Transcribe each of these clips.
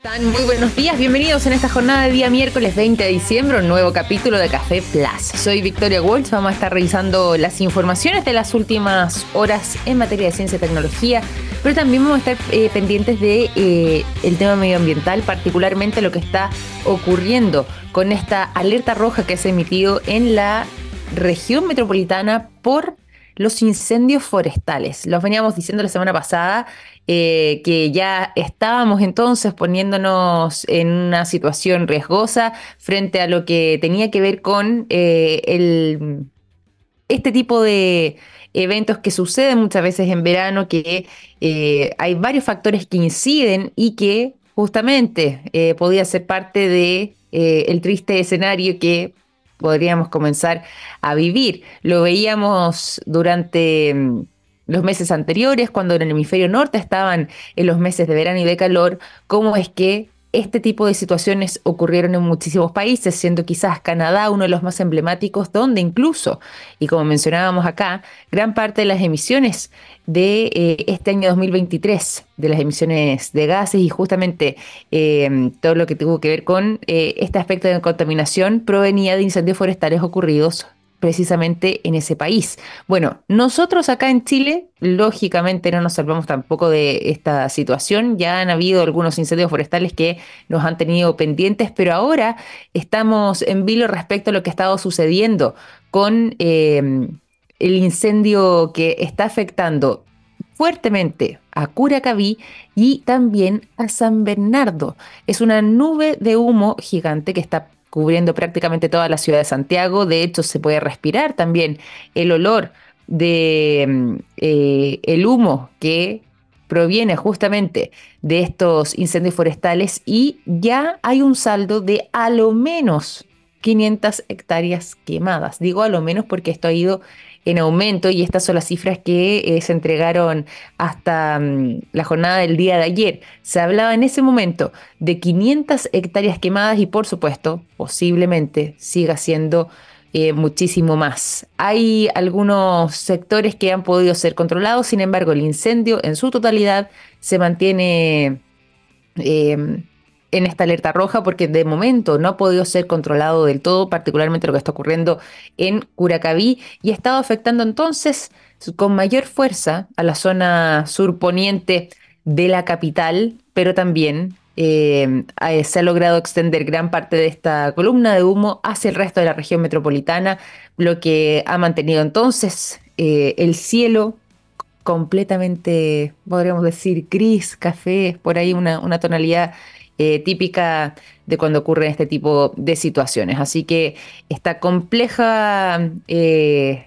Muy buenos días, bienvenidos en esta jornada de día miércoles 20 de diciembre, un nuevo capítulo de Café Plus. Soy Victoria Walsh, vamos a estar revisando las informaciones de las últimas horas en materia de ciencia y tecnología, pero también vamos a estar eh, pendientes de eh, tema medioambiental, particularmente lo que está ocurriendo con esta alerta roja que se ha emitido en la región metropolitana por los incendios forestales. Los veníamos diciendo la semana pasada eh, que ya estábamos entonces poniéndonos en una situación riesgosa frente a lo que tenía que ver con eh, este tipo de eventos que suceden muchas veces en verano, que eh, hay varios factores que inciden y que justamente podía ser parte de el triste escenario que podríamos comenzar a vivir. Lo veíamos durante los meses anteriores, cuando en el hemisferio norte estaban en los meses de verano y de calor, cómo es que este tipo de situaciones ocurrieron en muchísimos países, siendo quizás Canadá uno de los más emblemáticos, donde incluso, y como mencionábamos acá, gran parte de las emisiones de eh, este año 2023, de las emisiones de gases y justamente eh, todo lo que tuvo que ver con eh, este aspecto de contaminación, provenía de incendios forestales ocurridos precisamente en ese país. Bueno, nosotros acá en Chile, lógicamente no nos salvamos tampoco de esta situación. Ya han habido algunos incendios forestales que nos han tenido pendientes, pero ahora estamos en vilo respecto a lo que ha estado sucediendo con eh, el incendio que está afectando fuertemente a Curacaví y también a San Bernardo. Es una nube de humo gigante que está cubriendo prácticamente toda la ciudad de Santiago. De hecho, se puede respirar también el olor de mm, eh, el humo que proviene justamente de estos incendios forestales y ya hay un saldo de a lo menos 500 hectáreas quemadas. Digo a lo menos porque esto ha ido en aumento y estas son las cifras que eh, se entregaron hasta mm, la jornada del día de ayer. Se hablaba en ese momento de 500 hectáreas quemadas y por supuesto posiblemente siga siendo eh, muchísimo más. Hay algunos sectores que han podido ser controlados, sin embargo el incendio en su totalidad se mantiene... Eh, en esta alerta roja porque de momento no ha podido ser controlado del todo, particularmente lo que está ocurriendo en Curacaví y ha estado afectando entonces con mayor fuerza a la zona surponiente de la capital, pero también eh, se ha logrado extender gran parte de esta columna de humo hacia el resto de la región metropolitana, lo que ha mantenido entonces eh, el cielo completamente, podríamos decir, gris, café, por ahí una tonalidad eh, típica de cuando ocurren este tipo de situaciones. Así que está compleja eh,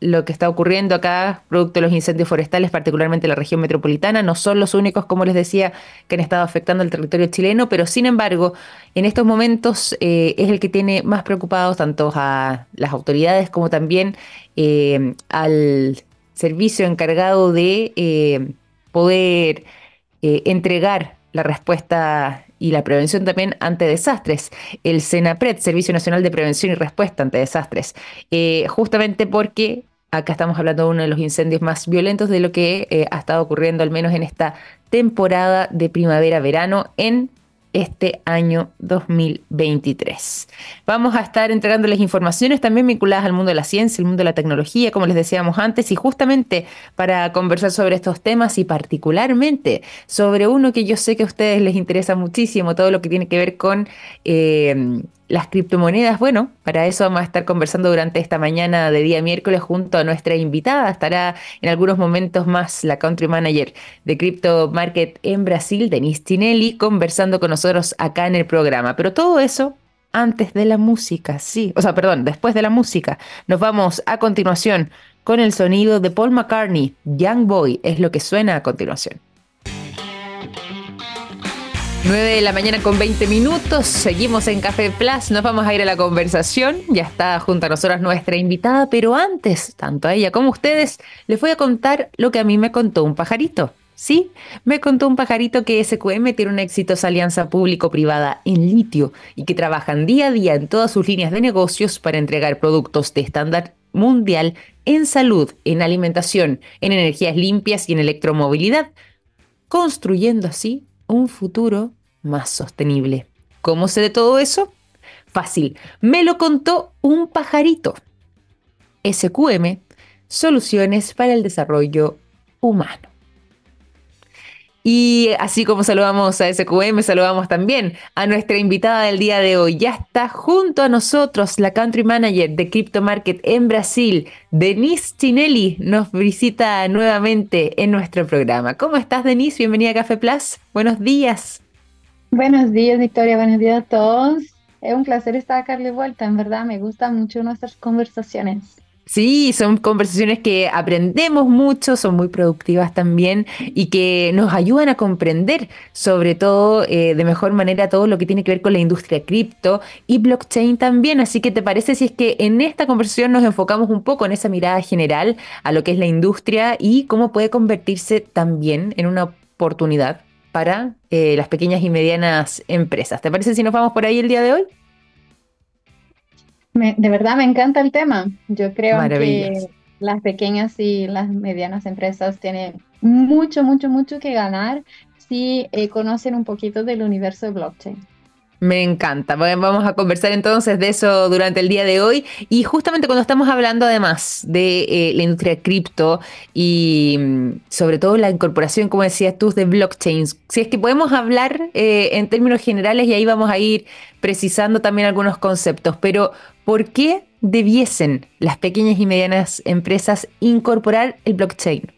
lo que está ocurriendo acá, producto de los incendios forestales, particularmente en la región metropolitana. No son los únicos, como les decía, que han estado afectando el territorio chileno, pero sin embargo, en estos momentos eh, es el que tiene más preocupados tanto a las autoridades como también al servicio encargado de poder entregar la respuesta y la prevención también ante desastres. El SENAPRED, Servicio Nacional de Prevención y Respuesta ante Desastres, eh, justamente porque acá estamos hablando de uno de los incendios más violentos de lo que eh, ha estado ocurriendo al menos en esta temporada de primavera-verano en este año 2023. Vamos a estar entregándoles informaciones también vinculadas al mundo de la ciencia, el mundo de la tecnología, como les decíamos antes, y justamente para conversar sobre estos temas y particularmente sobre uno que yo sé que a ustedes les interesa muchísimo, todo lo que tiene que ver con... Eh, las criptomonedas, bueno, para eso vamos a estar conversando durante esta mañana de día miércoles junto a nuestra invitada. Estará en algunos momentos más la country manager de Crypto Market en Brasil, Denise Tinelli, conversando con nosotros acá en el programa. Pero todo eso antes de la música, sí. O sea, perdón, después de la música. Nos vamos a continuación con el sonido de Paul McCartney. Young Boy es lo que suena a continuación. 9 de la mañana con 20 minutos, seguimos en Café Plus, nos vamos a ir a la conversación, ya está junto a nosotros nuestra invitada, pero antes, tanto a ella como a ustedes, les voy a contar lo que a mí me contó un pajarito. Sí, me contó un pajarito que SQM tiene una exitosa alianza público-privada en litio y que trabajan día a día en todas sus líneas de negocios para entregar productos de estándar mundial en salud, en alimentación, en energías limpias y en electromovilidad, construyendo así un futuro más sostenible. ¿Cómo sé de todo eso? Fácil, me lo contó un pajarito. SQM, Soluciones para el Desarrollo Humano. Y así como saludamos a SQM, saludamos también a nuestra invitada del día de hoy. Ya está junto a nosotros la Country Manager de Crypto Market en Brasil, Denise Chinelli, nos visita nuevamente en nuestro programa. ¿Cómo estás, Denise? Bienvenida a Café Plus. Buenos días. Buenos días, Victoria. Buenos días a todos. Es un placer estar acá de vuelta. En verdad, me gustan mucho nuestras conversaciones. Sí, son conversaciones que aprendemos mucho, son muy productivas también y que nos ayudan a comprender sobre todo eh, de mejor manera todo lo que tiene que ver con la industria cripto y blockchain también. Así que te parece si es que en esta conversación nos enfocamos un poco en esa mirada general a lo que es la industria y cómo puede convertirse también en una oportunidad para eh, las pequeñas y medianas empresas. ¿Te parece si nos vamos por ahí el día de hoy? De verdad me encanta el tema. Yo creo que las pequeñas y las medianas empresas tienen mucho, mucho, mucho que ganar si eh, conocen un poquito del universo de blockchain. Me encanta. Vamos a conversar entonces de eso durante el día de hoy. Y justamente cuando estamos hablando además de eh, la industria cripto y mm, sobre todo la incorporación, como decías tú, de blockchains, si es que podemos hablar eh, en términos generales y ahí vamos a ir precisando también algunos conceptos, pero ¿por qué debiesen las pequeñas y medianas empresas incorporar el blockchain?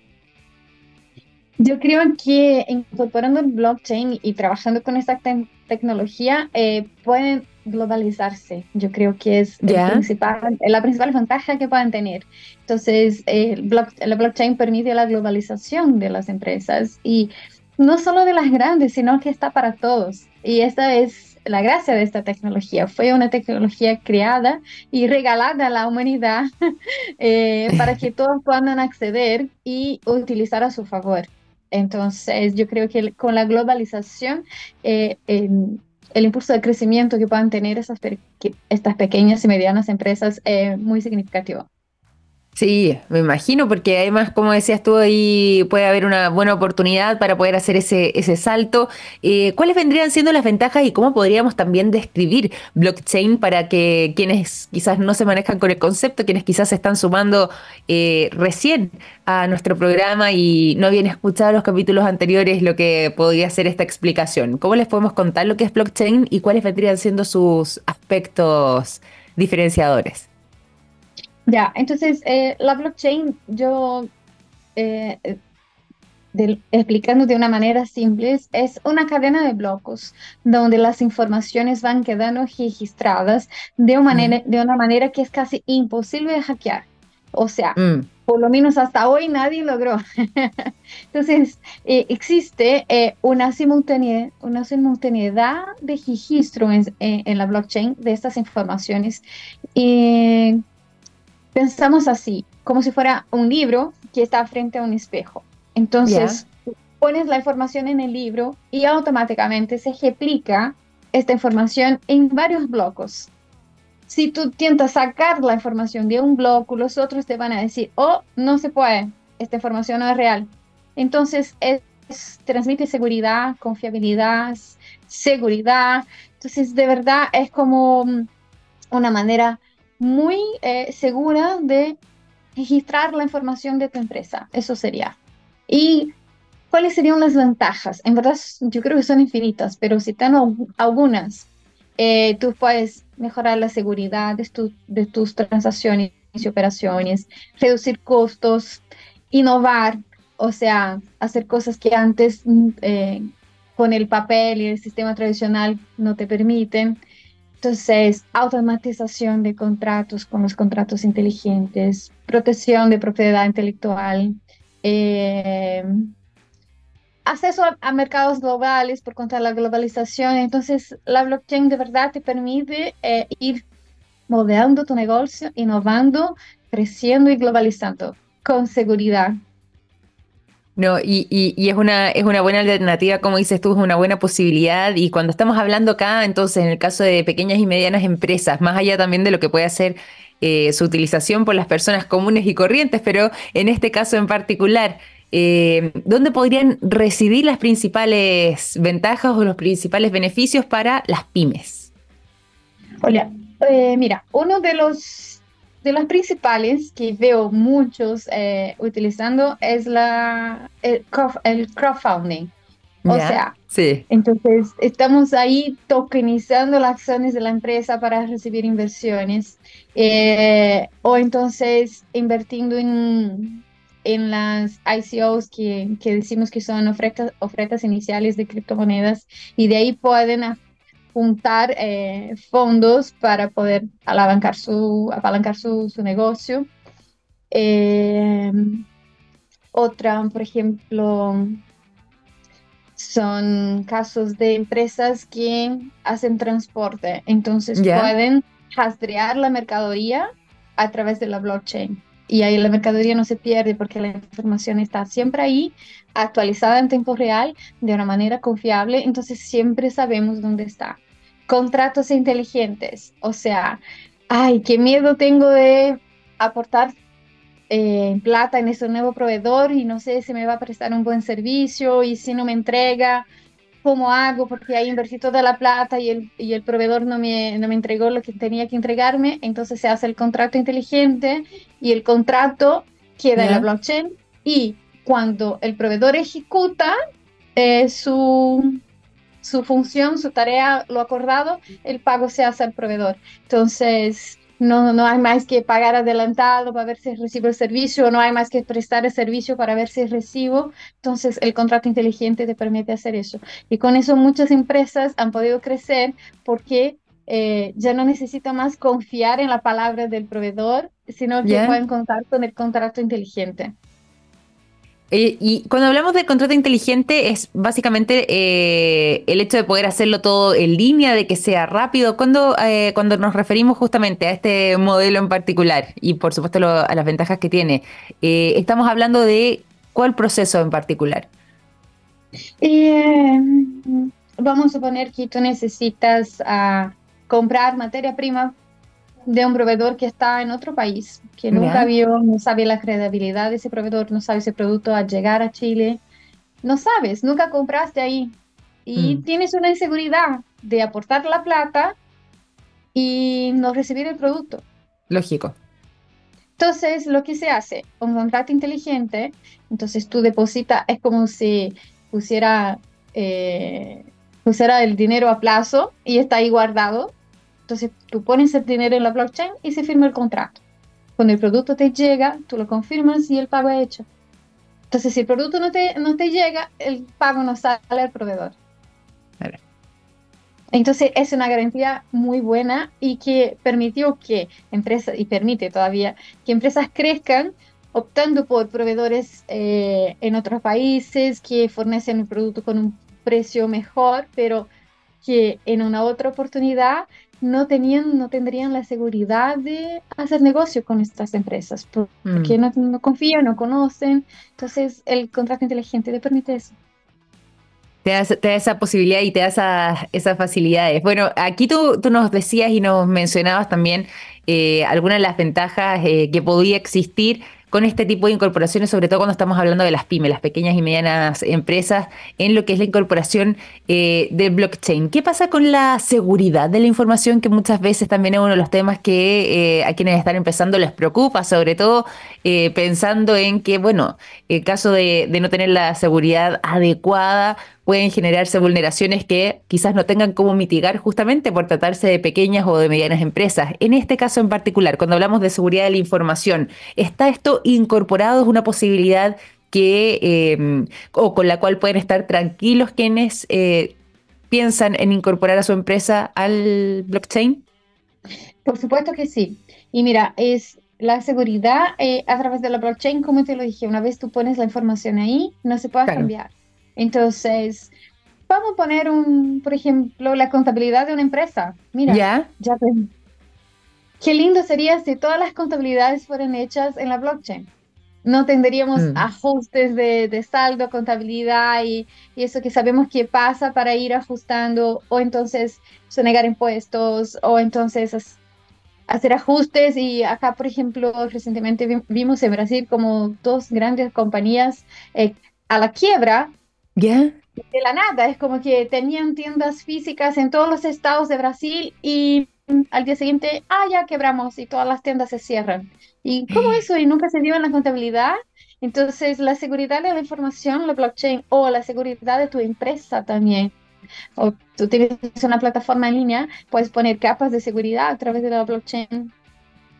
Yo creo que incorporando el blockchain y trabajando con esta tecnología eh, pueden globalizarse. Yo creo que es principal, la principal ventaja que pueden tener. Entonces, el la blockchain permite la globalización de las empresas y no solo de las grandes, sino que está para todos. Y esta es la gracia de esta tecnología. Fue una tecnología creada y regalada a la humanidad eh, para que todos puedan acceder y utilizar a su favor. Entonces, yo creo que con la globalización, eh, el impulso de crecimiento que puedan tener esas estas pequeñas y medianas empresas es muy significativo. Sí, me imagino, porque además, como decías tú, ahí puede haber una buena oportunidad para poder hacer ese, ese salto. Eh, ¿Cuáles vendrían siendo las ventajas y cómo podríamos también describir blockchain para que quienes quizás no se manejan con el concepto, quienes quizás se están sumando eh, recién a nuestro programa y no habían escuchado los capítulos anteriores, lo que podría ser esta explicación? ¿Cómo les podemos contar lo que es blockchain y cuáles vendrían siendo sus aspectos diferenciadores? Ya, entonces eh, la blockchain, yo eh, explicando de una manera simple, es una cadena de blocos donde las informaciones van quedando registradas de una manera, de una manera que es casi imposible de hackear. O sea, mm. por lo menos hasta hoy nadie logró. Entonces, eh, existe una, simultaneidad, una simultaneidad de registro en, en, la blockchain de estas informaciones. Y pensamos así, como si fuera un libro que está frente a un espejo. Entonces, pones la información en el libro y automáticamente se replica esta información en varios blocos. Si tú intentas sacar la información de un bloque, los otros te van a decir, oh, no se puede, esta información no es real. Entonces, es, transmite seguridad, confiabilidad, seguridad. Entonces, de verdad, es como una manera muy eh, segura de registrar la información de tu empresa. Eso sería. ¿Y cuáles serían las ventajas? En verdad, yo creo que son infinitas, pero si tengo algunas, eh, tú puedes mejorar la seguridad de, tus transacciones y operaciones, reducir costos, innovar, o sea, hacer cosas que antes mm, eh, con el papel y el sistema tradicional no te permiten. Entonces, automatización de contratos con los contratos inteligentes, protección de propiedad intelectual, eh, acceso a, mercados globales por contra de la globalización. Entonces, la blockchain de verdad te permite eh, ir moldeando tu negocio, innovando, creciendo y globalizando con seguridad. No, y, y, es, una, es una buena alternativa, como dices tú, es una buena posibilidad. Y cuando estamos hablando acá, entonces, en el caso de pequeñas y medianas empresas, más allá también de lo que puede hacer eh, su utilización por las personas comunes y corrientes, pero en este caso en particular, eh, ¿dónde podrían residir las principales ventajas o los principales beneficios para las pymes? Hola, eh, mira, uno de los de las principales que veo muchos eh, utilizando es la, el, crowdfunding. O sea, sí. entonces estamos ahí tokenizando las acciones de la empresa para recibir inversiones o entonces invirtiendo en en las ICOs que, que decimos que son ofertas, ofertas iniciales de criptomonedas y de ahí pueden juntar eh, fondos para poder apalancar su, apalancar su, su negocio. Eh, otra, por ejemplo, son casos de empresas que hacen transporte, entonces pueden rastrear la mercadería a través de la blockchain y ahí la mercadería no se pierde porque la información está siempre ahí, actualizada en tiempo real, de una manera confiable, entonces siempre sabemos dónde está. Contratos inteligentes, o sea, ay, qué miedo tengo de aportar eh, plata en ese nuevo proveedor y no sé si me va a prestar un buen servicio y si no me entrega, cómo hago, porque ahí invertí toda la plata y el, y el proveedor no me, no me entregó lo que tenía que entregarme, entonces se hace el contrato inteligente y el contrato queda en la blockchain y cuando el proveedor ejecuta eh, su, su función, su tarea, lo acordado, el pago se hace al proveedor. Entonces, no, no hay más que pagar adelantado para ver si recibo el servicio, no hay más que prestar el servicio para ver si recibo. Entonces, el contrato inteligente te permite hacer eso. Y con eso muchas empresas han podido crecer porque eh, ya no necesita más confiar en la palabra del proveedor, sino que pueden contar con el contrato inteligente. Eh, y cuando hablamos de contrato inteligente es básicamente eh, el hecho de poder hacerlo todo en línea, de que sea rápido. Cuando, eh, cuando nos referimos justamente a este modelo en particular y por supuesto a las ventajas que tiene, estamos hablando de cuál proceso en particular. vamos a suponer que tú necesitas ah, comprar materia prima de un proveedor que está en otro país, que nunca vio, no sabe la credibilidad de ese proveedor, no sabe ese producto al llegar a Chile, no sabes, nunca compraste ahí y mm. tienes una inseguridad de aportar la plata y no recibir el producto. Lógico. Entonces, lo que se hace, un contrato inteligente, entonces tú depositas, es como si pusiera, eh, pusiera el dinero a plazo y está ahí guardado entonces tú pones el dinero en la blockchain y se firma el contrato. Cuando el producto te llega, tú lo confirmas y el pago es hecho. Entonces, si el producto no te, no te llega, el pago no sale al proveedor. Entonces, es una garantía muy buena y que permitió que empresas, y permite todavía, que empresas crezcan optando por proveedores eh, en otros países que fornecen el producto con un precio mejor, pero que en una otra oportunidad no tenían, no tendrían la seguridad de hacer negocio con estas empresas, porque mm. no, confían, no conocen. Entonces, el contrato inteligente le permite eso. Te da, te da esa posibilidad y te da esas facilidades. Bueno, aquí tú, tú nos decías y nos mencionabas también eh, algunas de las ventajas eh, que podía existir con este tipo de incorporaciones, sobre todo cuando estamos hablando de las pymes, las pequeñas y medianas empresas, en lo que es la incorporación eh, del blockchain. ¿Qué pasa con la seguridad de la información, que muchas veces también es uno de los temas que eh, a quienes están empezando les preocupa, sobre todo eh, pensando en que, bueno, en caso de, de no tener la seguridad adecuada, pueden generarse vulneraciones que quizás no tengan cómo mitigar justamente por tratarse de pequeñas o de medianas empresas. En este caso en particular, cuando hablamos de seguridad de la información, ¿está esto incorporado? ¿Es una posibilidad que, em, o con la cual pueden estar tranquilos quienes eh, piensan en incorporar a su empresa al blockchain? Por supuesto que sí. Y mira, es la seguridad eh, a través de la blockchain, como te lo dije, una vez tú pones la información ahí, no se puede cambiar. Entonces, vamos a poner un, por ejemplo, la contabilidad de una empresa. Mira, ya, ya qué lindo sería si todas las contabilidades fueran hechas en la blockchain. No tendríamos mm. ajustes de, saldo, contabilidad y, eso que sabemos que pasa para ir ajustando o entonces sonegar impuestos o entonces hacer ajustes y acá, por ejemplo, recientemente vimos en Brasil como dos grandes compañías eh, a la quiebra. ¿Ya? De la nada, es como que tenían tiendas físicas en todos los estados de Brasil y al día siguiente, ah, ya quebramos y todas las tiendas se cierran. ¿Y cómo eso? Y nunca se dio en la contabilidad. Entonces, la seguridad de la información, la blockchain o la seguridad de tu empresa también o tú tienes una plataforma en línea, puedes poner capas de seguridad a través de la blockchain.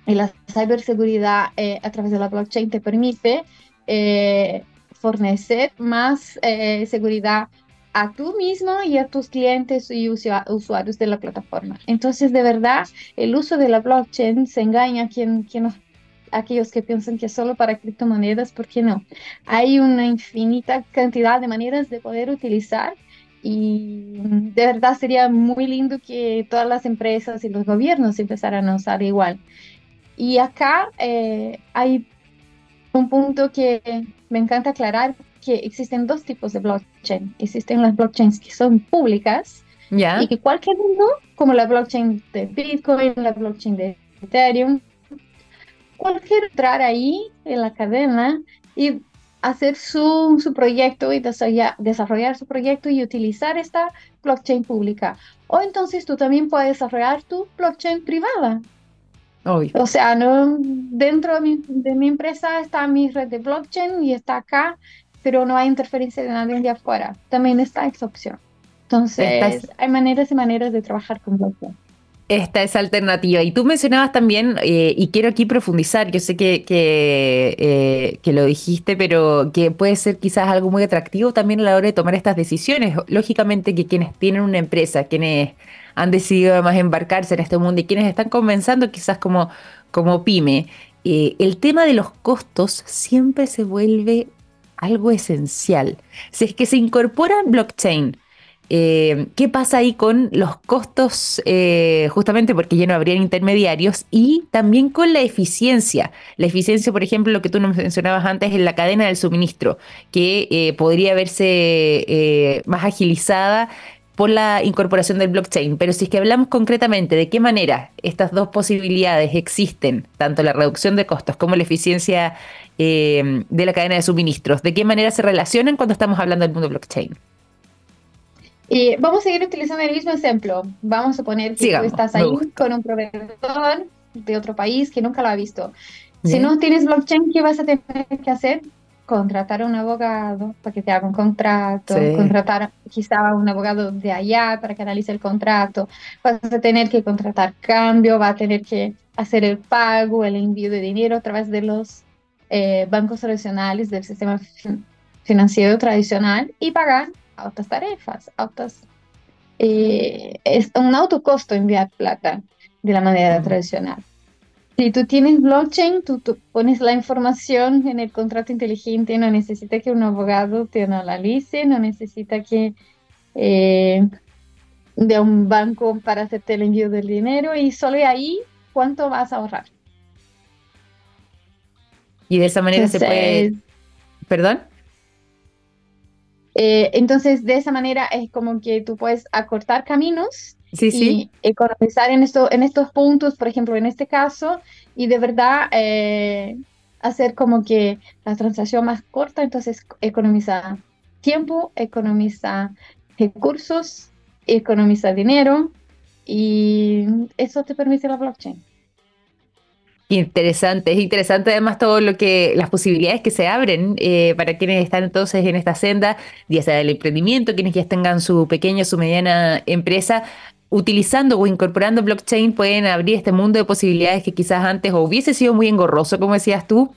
Y la ciberseguridad eh, a través de la blockchain te permite eh, fornecer más eh, seguridad a tú mismo y a tus clientes y usuarios de la plataforma. Entonces, de verdad, el uso de la blockchain se engaña a quien, quien aquellos que piensan que es solo para criptomonedas, porque no. Hay una infinita cantidad de maneras de poder utilizar y de verdad sería muy lindo que todas las empresas y los gobiernos empezaran a usar igual. Y acá eh, hay un punto que me encanta aclarar, que existen dos tipos de blockchain. Existen las blockchains que son públicas y que cualquier uno, como la blockchain de Bitcoin, la blockchain de Ethereum, cualquier entrar ahí en la cadena y hacer su, su proyecto y desarrollar, su proyecto y utilizar esta blockchain pública. O entonces tú también puedes desarrollar tu blockchain privada. O sea, no, dentro de mi, de mi, empresa está mi red de blockchain y está acá, pero no hay interferencia de nadie de afuera. También está esa opción. Entonces, hay maneras y maneras de trabajar con blockchain esta esa alternativa. Y tú mencionabas también, eh, y quiero aquí profundizar, yo sé que, eh, que, lo dijiste, pero que puede ser quizás algo muy atractivo también a la hora de tomar estas decisiones. Lógicamente que quienes tienen una empresa, quienes han decidido además embarcarse en este mundo y quienes están comenzando quizás como, como pyme, eh, el tema de los costos siempre se vuelve algo esencial. Si es que se incorpora blockchain, eh, ¿Qué pasa ahí con los costos, eh, justamente porque ya no habrían intermediarios, y también con la eficiencia? La eficiencia, por ejemplo, lo que tú nos mencionabas antes en la cadena del suministro, que eh, podría verse más agilizada por la incorporación del blockchain. Pero si es que hablamos concretamente de qué manera estas dos posibilidades existen, tanto la reducción de costos como la eficiencia de la cadena de suministros, ¿de qué manera se relacionan cuando estamos hablando del mundo blockchain? Y vamos a seguir utilizando el mismo ejemplo. Vamos a poner que tú estás ahí con un proveedor de otro país que nunca lo ha visto. Si no tienes blockchain, ¿qué vas a tener que hacer? Contratar a un abogado para que te haga un contrato, contratar quizá a un abogado de allá para que analice el contrato, vas a tener que contratar cambio, va a tener que hacer el pago, el envío de dinero a través de los eh, bancos tradicionales del sistema financiero tradicional y pagar altas tarefas, altas... Eh, es un alto costo enviar plata de la manera tradicional. Si tú tienes blockchain, tú, pones la información en el contrato inteligente, no necesita que un abogado te analice, no necesita que eh, de un banco para hacerte el envío del dinero y solo ahí cuánto vas a ahorrar. Y de esa manera se puede... ¿Perdón? Eh, entonces, de esa manera es como que tú puedes acortar caminos y economizar en, esto, en estos puntos, por ejemplo, en este caso, y de verdad eh, hacer como que la transacción más corta, entonces economiza tiempo, economiza recursos, economiza dinero, y eso te permite la blockchain. Interesante, es interesante además todo lo que, las posibilidades que se abren eh, para quienes están entonces en esta senda, ya sea del emprendimiento, quienes ya tengan su pequeña su mediana empresa, utilizando o incorporando blockchain pueden abrir este mundo de posibilidades que quizás antes hubiese sido muy engorroso, como decías tú,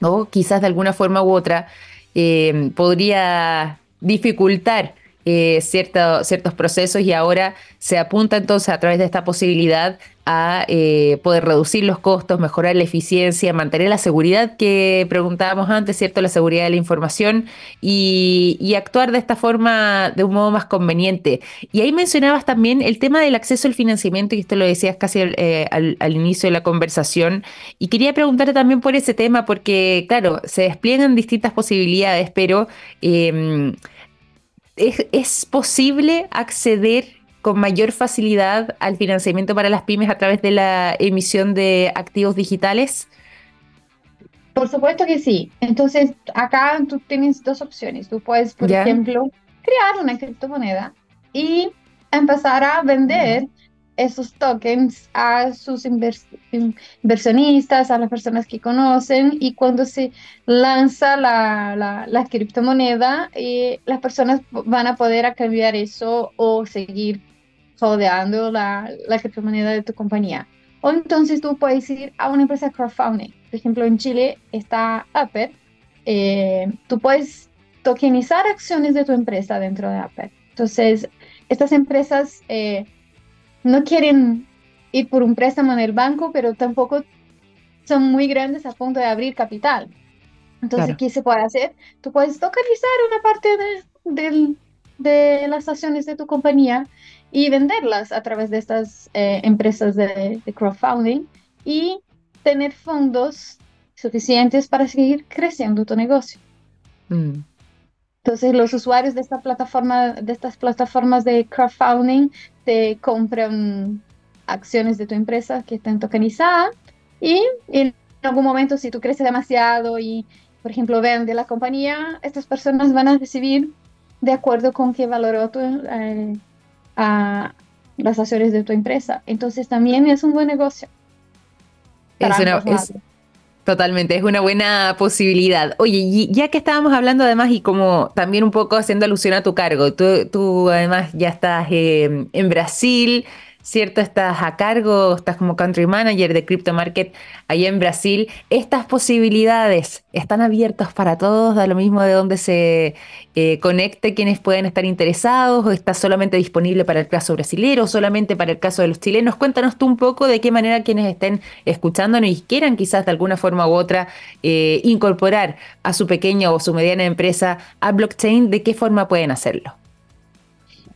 o quizás de alguna forma u otra eh, podría dificultar eh, ciertos procesos y ahora se apunta entonces a través de esta posibilidad a eh, poder reducir los costos, mejorar la eficiencia, mantener la seguridad que preguntábamos antes, ¿cierto? La seguridad de la información y, actuar de esta forma de un modo más conveniente. Y ahí mencionabas también el tema del acceso al financiamiento, y esto lo decías casi eh, al, inicio de la conversación, y quería preguntarte también por ese tema, porque, claro, se despliegan distintas posibilidades, pero... Em, ¿Es, posible acceder con mayor facilidad al financiamiento para las pymes a través de la emisión de activos digitales? Por supuesto que sí. Entonces, acá tú tienes dos opciones. Tú puedes, por ejemplo, crear una criptomoneda y empezar a vender esos tokens a sus inversionistas, a las personas que conocen y cuando se lanza la, la, criptomoneda, eh, las personas van a poder cambiar eso o seguir rodeando la, la criptomoneda de tu compañía. O entonces tú puedes ir a una empresa crowdfunding. Por ejemplo, en Chile está Upper. Eh, tú puedes tokenizar acciones de tu empresa dentro de Upper. Entonces, estas empresas... Eh, no quieren ir por un préstamo en el banco, pero tampoco son muy grandes a punto de abrir capital. Entonces, ¿qué se puede hacer? Tú puedes tokenizar una parte de, de, las acciones de tu compañía y venderlas a través de estas eh, empresas de, crowdfunding y tener fondos suficientes para seguir creciendo tu negocio. Mm. Entonces, los usuarios de esta plataforma, de estas plataformas de crowdfunding, te compran acciones de tu empresa que estén tokenizadas y en algún momento, si tú creces demasiado y, por ejemplo, vende la compañía, estas personas van a recibir de acuerdo con qué valoró tu, eh, a las acciones de tu empresa. Entonces, también es un buen negocio. Es una, Totalmente, es una buena posibilidad. Oye, ya que estábamos hablando además y como también un poco haciendo alusión a tu cargo, tú, tú además ya estás eh, en Brasil, ¿cierto? Estás a cargo, estás como country manager de Crypto Market allá en Brasil. ¿Estas posibilidades están abiertas para todos? ¿Da lo mismo de dónde se eh, conecte quienes pueden estar interesados? ¿O está solamente disponible para el caso brasilero solamente para el caso de los chilenos? Cuéntanos tú un poco de qué manera quienes estén escuchándonos y quieran quizás de alguna forma u otra eh, incorporar a su pequeña o su mediana empresa a blockchain, ¿de qué forma pueden hacerlo?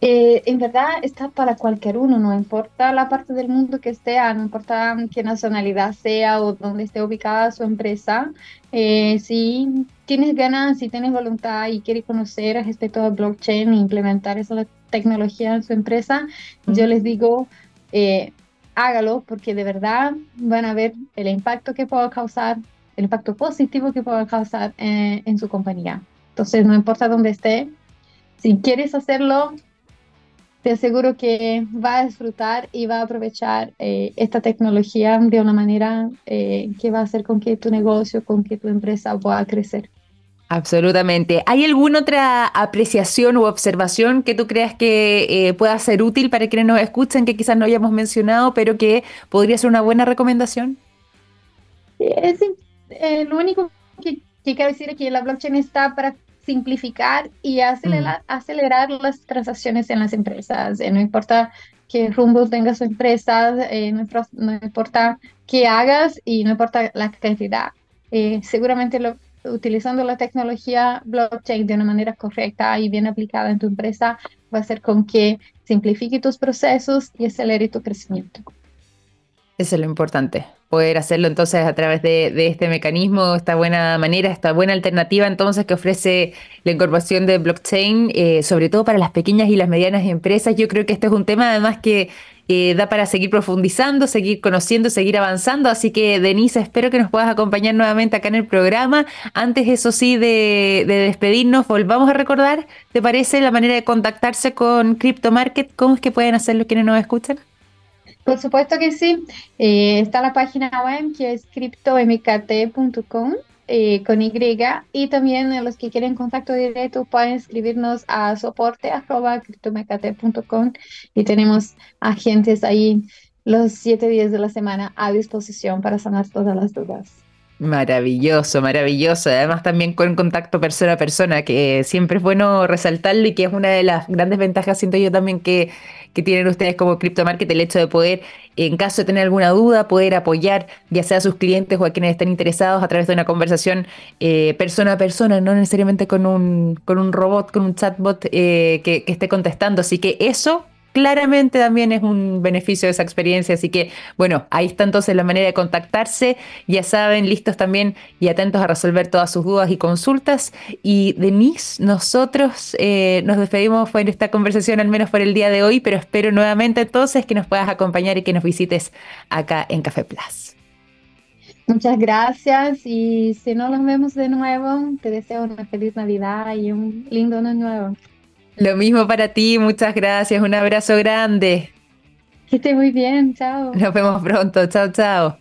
Eh, en verdad está para cualquier uno, no importa la parte del mundo que esté, no importa qué nacionalidad sea o dónde esté ubicada su empresa. Eh, si tienes ganas, si tienes voluntad y quieres conocer respecto a blockchain e implementar esa tecnología en su empresa, yo les digo, eh, hágalo porque de verdad van a ver el impacto que pueda causar, el impacto positivo que pueda causar en su compañía. Entonces, no importa dónde esté, si quieres hacerlo, te aseguro que va a disfrutar y va a aprovechar eh, esta tecnología de una manera eh, que va a hacer con que tu negocio, con que tu empresa pueda crecer. Absolutamente. ¿Hay alguna otra apreciación u observación que tú creas que eh, pueda ser útil para quienes nos escuchen, que quizás no hayamos mencionado, pero que podría ser una buena recomendación? lo único que, que quiero decir es que la blockchain está para simplificar y acelerar, mm. acelerar las transacciones en las empresas. Eh, no importa qué rumbo tenga su empresa, eh, no, importa qué hagas y no importa la cantidad. Eh, seguramente lo, utilizando la tecnología blockchain de una manera correcta y bien aplicada en tu empresa va a hacer con que simplifique tus procesos y acelere tu crecimiento. Eso es lo importante, poder hacerlo entonces a través de, este mecanismo, esta buena manera, esta buena alternativa entonces que ofrece la incorporación de blockchain, eh, sobre todo para las pequeñas y las medianas empresas. Yo creo que este es un tema además que eh, da para seguir profundizando, seguir conociendo, seguir avanzando. Así que, Denise, espero que nos puedas acompañar nuevamente acá en el programa. Antes, eso sí, de, de despedirnos, volvamos a recordar, ¿te parece la manera de contactarse con Crypto Market? ¿Cómo es que pueden hacerlo quienes nos escuchan? Por supuesto que sí. Eh, está la página web que es criptomkt.com eh, con Y y también los que quieren contacto directo pueden escribirnos a soporte y tenemos agentes ahí los siete días de la semana a disposición para sanar todas las dudas. Maravilloso, maravilloso. Además también con contacto persona a persona, que siempre es bueno resaltarlo y que es una de las grandes ventajas, siento yo también, que, que tienen ustedes como Crypto Market, el hecho de poder, en caso de tener alguna duda, poder apoyar ya sea a sus clientes o a quienes estén interesados a través de una conversación eh, persona a persona, no necesariamente con un, con un robot, con un chatbot eh, que, que esté contestando. Así que eso claramente también es un beneficio de esa experiencia. Así que, bueno, ahí está entonces la manera de contactarse. Ya saben, listos también y atentos a resolver todas sus dudas y consultas. Y Denise, nosotros eh, nos despedimos por esta conversación, al menos por el día de hoy, pero espero nuevamente entonces que nos puedas acompañar y que nos visites acá en Café Plus. Muchas gracias y si no nos vemos de nuevo, te deseo una feliz Navidad y un lindo año nuevo. Lo mismo para ti, muchas gracias, un abrazo grande. Que esté muy bien, chao. Nos vemos pronto, chao, chao.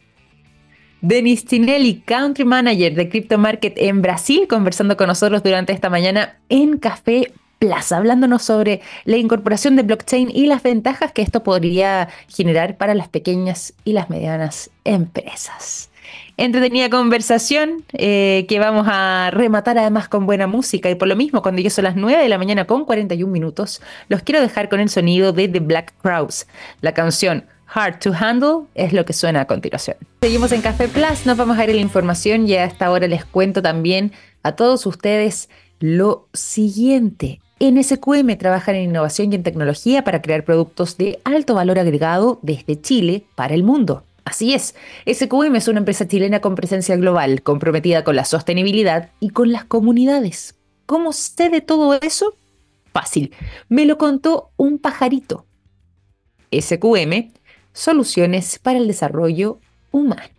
Denis Tinelli, Country Manager de Crypto Market en Brasil, conversando con nosotros durante esta mañana en Café Plaza, hablándonos sobre la incorporación de blockchain y las ventajas que esto podría generar para las pequeñas y las medianas empresas entretenida conversación eh, que vamos a rematar además con buena música. Y por lo mismo, cuando yo son las 9 de la mañana con 41 minutos, los quiero dejar con el sonido de The Black Crowes. La canción Hard to Handle es lo que suena a continuación. Seguimos en Café Plus, nos vamos a ir a la información y a esta hora les cuento también a todos ustedes lo siguiente. En SQM trabajan en innovación y en tecnología para crear productos de alto valor agregado desde Chile para el mundo. Así es, SQM es una empresa chilena con presencia global, comprometida con la sostenibilidad y con las comunidades. ¿Cómo sé de todo eso? Fácil, me lo contó un pajarito. SQM, soluciones para el desarrollo humano.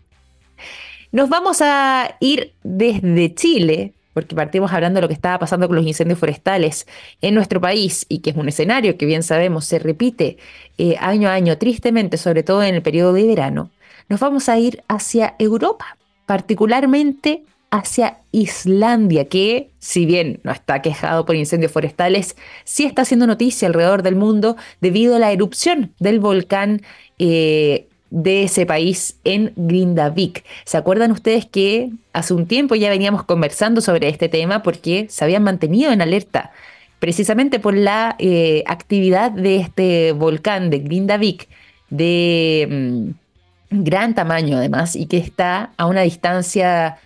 Nos vamos a ir desde Chile, porque partimos hablando de lo que estaba pasando con los incendios forestales en nuestro país y que es un escenario que bien sabemos se repite eh, año a año, tristemente, sobre todo en el periodo de verano nos vamos a ir hacia Europa, particularmente hacia Islandia, que si bien no está quejado por incendios forestales, sí está haciendo noticia alrededor del mundo debido a la erupción del volcán eh, de ese país en Grindavik. ¿Se acuerdan ustedes que hace un tiempo ya veníamos conversando sobre este tema porque se habían mantenido en alerta precisamente por la eh, actividad de este volcán de Grindavik de... Mm, gran tamaño además y que está a una distancia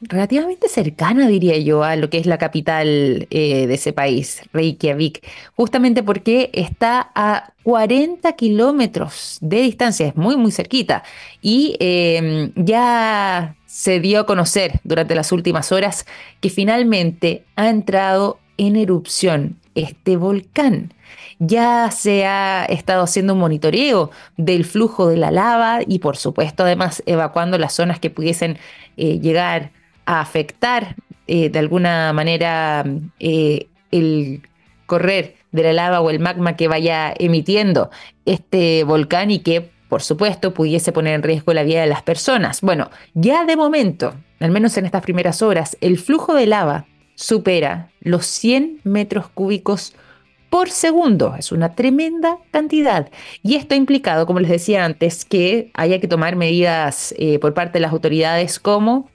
relativamente cercana, diría yo, a lo que es la capital eh, de ese país, Reykjavik, justamente porque está a 40 kilómetros de distancia, es muy, muy cerquita, y em, ya se dio a conocer durante las últimas horas que finalmente ha entrado en erupción este volcán. Ya se ha estado haciendo un monitoreo del flujo de la lava y por supuesto además evacuando las zonas que pudiesen eh, llegar a afectar eh, de alguna manera eh, el correr de la lava o el magma que vaya emitiendo este volcán y que por supuesto pudiese poner en riesgo la vida de las personas. Bueno, ya de momento, al menos en estas primeras horas, el flujo de lava supera los 100 metros cúbicos por segundo. Es una tremenda cantidad. Y esto ha implicado, como les decía antes, que haya que tomar medidas eh, por parte de las autoridades como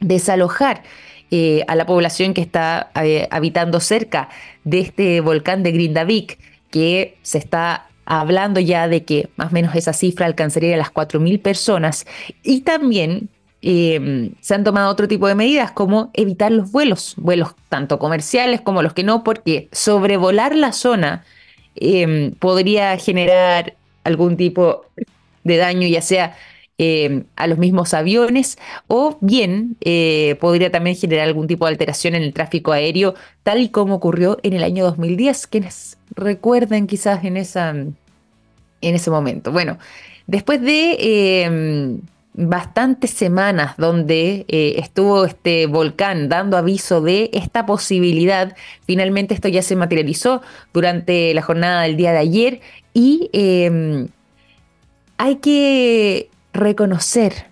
desalojar eh, a la población que está eh, habitando cerca de este volcán de Grindavik, que se está hablando ya de que más o menos esa cifra alcanzaría a las 4.000 personas. Y también Em, se han tomado otro tipo de medidas como evitar los vuelos, vuelos tanto comerciales como los que no, porque sobrevolar la zona em, podría generar algún tipo de daño, ya sea em, a los mismos aviones o bien eh, podría también generar algún tipo de alteración en el tráfico aéreo, tal y como ocurrió en el año 2010, quienes recuerden quizás en, esa, en ese momento. Bueno, después de bastantes semanas donde eh, estuvo este volcán dando aviso de esta posibilidad. Finalmente esto ya se materializó durante la jornada del día de ayer y em, hay que reconocer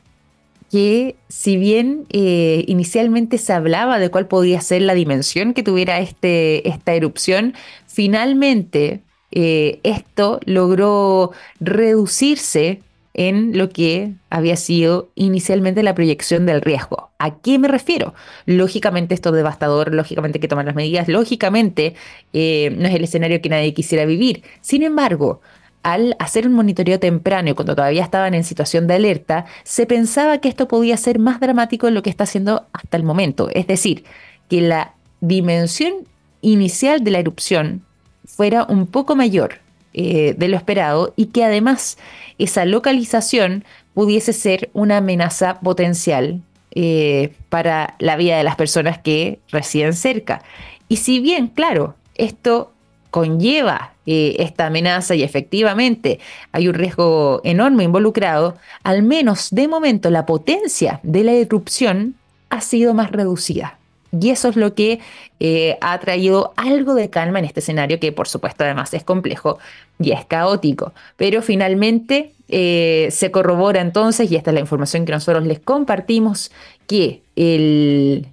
que si bien eh, inicialmente se hablaba de cuál podría ser la dimensión que tuviera este, esta erupción, finalmente eh, esto logró reducirse en lo que había sido inicialmente la proyección del riesgo. ¿A qué me refiero? Lógicamente esto es devastador, lógicamente hay que tomar las medidas, lógicamente eh, no es el escenario que nadie quisiera vivir. Sin embargo, al hacer un monitoreo temprano y cuando todavía estaban en situación de alerta, se pensaba que esto podía ser más dramático de lo que está haciendo hasta el momento. Es decir, que la dimensión inicial de la erupción fuera un poco mayor eh, de lo esperado y que además esa localización pudiese ser una amenaza potencial eh, para la vida de las personas que residen cerca. Y si bien, claro, esto conlleva eh, esta amenaza y efectivamente hay un riesgo enorme involucrado, al menos de momento la potencia de la erupción ha sido más reducida. Y eso es lo que eh, ha traído algo de calma en este escenario, que por supuesto además es complejo y es caótico. Pero finalmente eh, se corrobora entonces, y esta es la información que nosotros les compartimos, que el,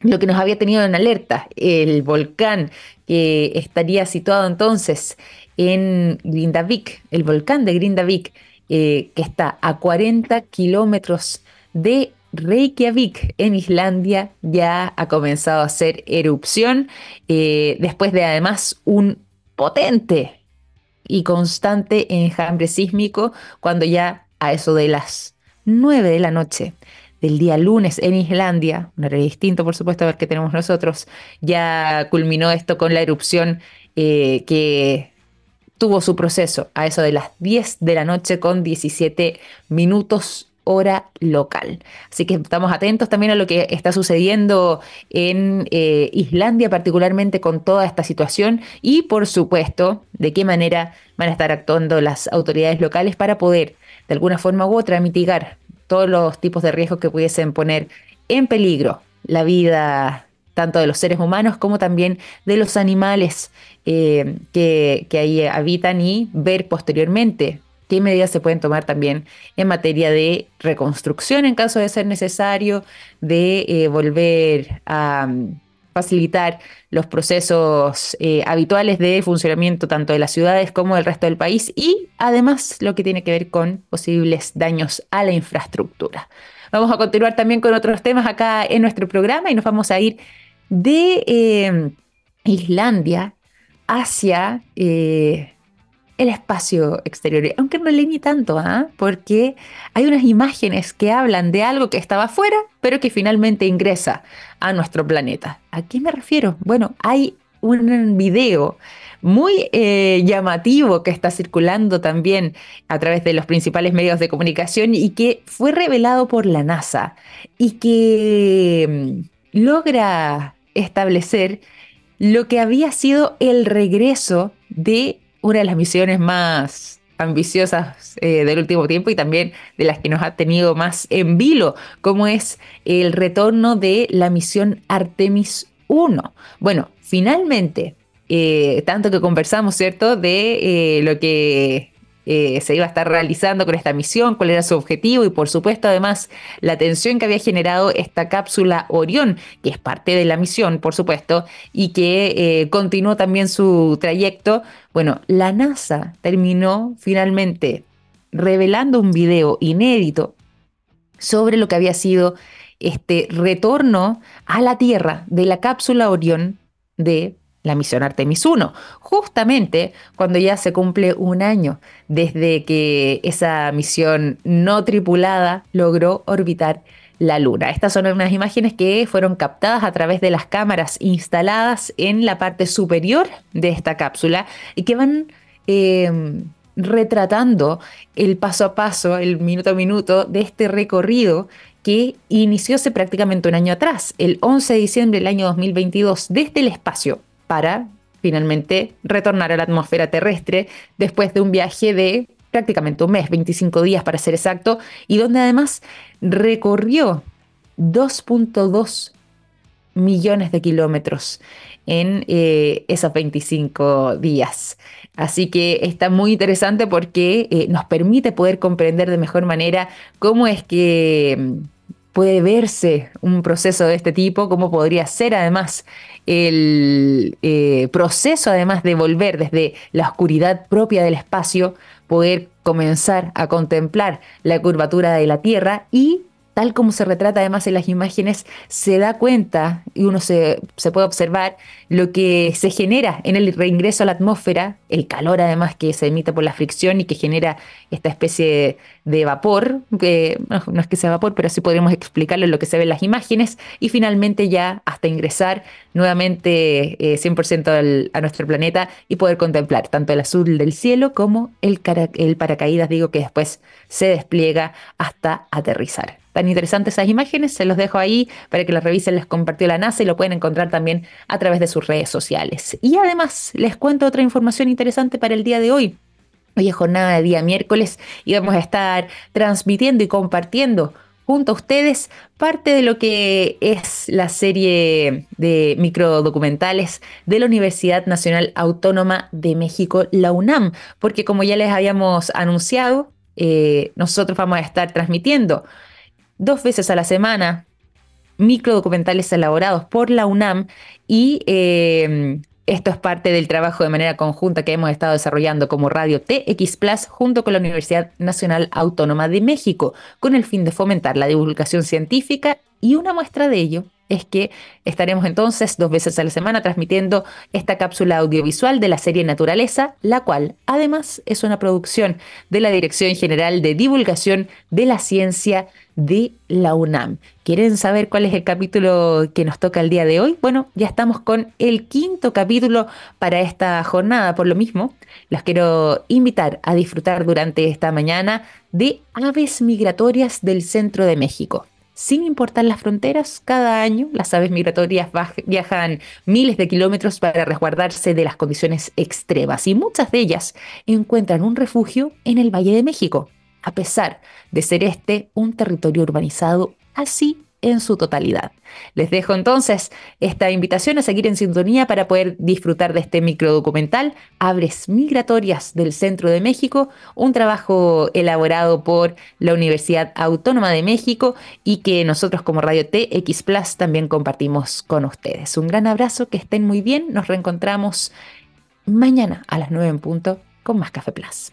lo que nos había tenido en alerta, el volcán que estaría situado entonces en Grindavik, el volcán de Grindavik, eh, que está a 40 kilómetros de Reykjavik en Islandia, ya ha comenzado a hacer erupción, eh, después de además un potente y constante enjambre sísmico, cuando ya a eso de las 9 de la noche del día lunes en Islandia, un horario distinto por supuesto a ver qué tenemos nosotros, ya culminó esto con la erupción eh, que tuvo su proceso a eso de las 10 de la noche con 17 minutos hora local. Así que estamos atentos también a lo que está sucediendo en eh, Islandia, particularmente con toda esta situación y por supuesto de qué manera van a estar actuando las autoridades locales para poder de alguna forma u otra mitigar todos los tipos de riesgos que pudiesen poner en peligro la vida tanto de los seres humanos como también de los animales eh, que, ahí habitan y ver posteriormente qué medidas se pueden tomar también en materia de reconstrucción en caso de ser necesario, de eh, volver a mm, facilitar los procesos eh, habituales de funcionamiento tanto de las ciudades como del resto del país y además lo que tiene que ver con posibles daños a la infraestructura. Vamos a continuar también con otros temas acá en nuestro programa y nos vamos a ir de Islandia hacia el espacio exterior, aunque no leí ni tanto, ¿ah? porque hay unas imágenes que hablan de algo que estaba afuera, pero que finalmente ingresa a nuestro planeta. ¿A qué me refiero? Bueno, hay un video muy eh, llamativo que está circulando también a través de los principales medios de comunicación y que fue revelado por la NASA y que mm, logra establecer lo que había sido el regreso de una de las misiones más ambiciosas eh, del último tiempo y también de las que nos ha tenido más en vilo, como es el retorno de la misión Artemis 1. Bueno, finalmente, eh, tanto que conversamos, ¿cierto?, de eh, lo que eh, se iba a estar realizando con esta misión, cuál era su objetivo y por supuesto además la atención que había generado esta cápsula Orión, que es parte de la misión, por supuesto, y que eh, continuó también su trayecto. Bueno, la NASA terminó finalmente revelando un video inédito sobre lo que había sido este retorno a la Tierra de la cápsula Orión de la misión Artemis 1, justamente cuando ya se cumple un año desde que esa misión no tripulada logró orbitar la Luna. Estas son unas imágenes que fueron captadas a través de las cámaras instaladas en la parte superior de esta cápsula y que van em, retratando el paso a paso, el minuto a minuto de este recorrido que inició hace prácticamente un año atrás, el 11 de diciembre del año 2022, desde el espacio para finalmente retornar a la atmósfera terrestre después de un viaje de prácticamente un mes, 25 días para ser exacto, y donde además recorrió 2.2 millones de kilómetros en eh, esos 25 días. Así que está muy interesante porque eh, nos permite poder comprender de mejor manera cómo es que mm, puede verse un proceso de este tipo, cómo podría ser además el eh, proceso además de volver desde la oscuridad propia del espacio, poder comenzar a contemplar la curvatura de la Tierra y tal como se retrata además en las imágenes, se da cuenta y uno se, puede observar lo que se genera en el reingreso a la atmósfera, el calor además que se emite por la fricción y que genera esta especie de vapor, que no, es que sea vapor, pero sí podríamos explicarlo en lo que se ve en las imágenes, y finalmente ya hasta ingresar nuevamente 100% eh, a nuestro planeta y poder contemplar tanto el azul del cielo como el, el paracaídas, digo que después se despliega hasta aterrizar tan interesantes esas imágenes, se los dejo ahí para que las revisen, les compartió la NASA y lo pueden encontrar también a través de sus redes sociales. Y además les cuento otra información interesante para el día de hoy. Hoy es jornada de día miércoles y vamos a estar transmitiendo y compartiendo junto a ustedes parte de lo que es la serie de microdocumentales de la Universidad Nacional Autónoma de México, la UNAM, porque como ya les habíamos anunciado, eh, nosotros vamos a estar transmitiendo dos veces a la semana microdocumentales elaborados por la UNAM y eh, esto es parte del trabajo de manera conjunta que hemos estado desarrollando como Radio TX Plus junto con la Universidad Nacional Autónoma de México, con el fin de fomentar la divulgación científica y una muestra de ello es que estaremos entonces dos veces a la semana transmitiendo esta cápsula audiovisual de la serie Naturaleza, la cual además es una producción de la Dirección General de Divulgación de la Ciencia de la UNAM. ¿Quieren saber cuál es el capítulo que nos toca el día de hoy? Bueno, ya estamos con el quinto capítulo para esta jornada. Por lo mismo, los quiero invitar a disfrutar durante esta mañana de aves migratorias del centro de México. Sin importar las fronteras, cada año las aves migratorias viajan miles de kilómetros para resguardarse de las condiciones extremas y muchas de ellas encuentran un refugio en el Valle de México a pesar de ser este un territorio urbanizado así en su totalidad. Les dejo entonces esta invitación a seguir en sintonía para poder disfrutar de este microdocumental Aves Migratorias del Centro de México, un trabajo elaborado por la Universidad Autónoma de México y que nosotros como Radio TX Plus también compartimos con ustedes. Un gran abrazo, que estén muy bien, nos reencontramos mañana a las 9 en punto con más Café Plus.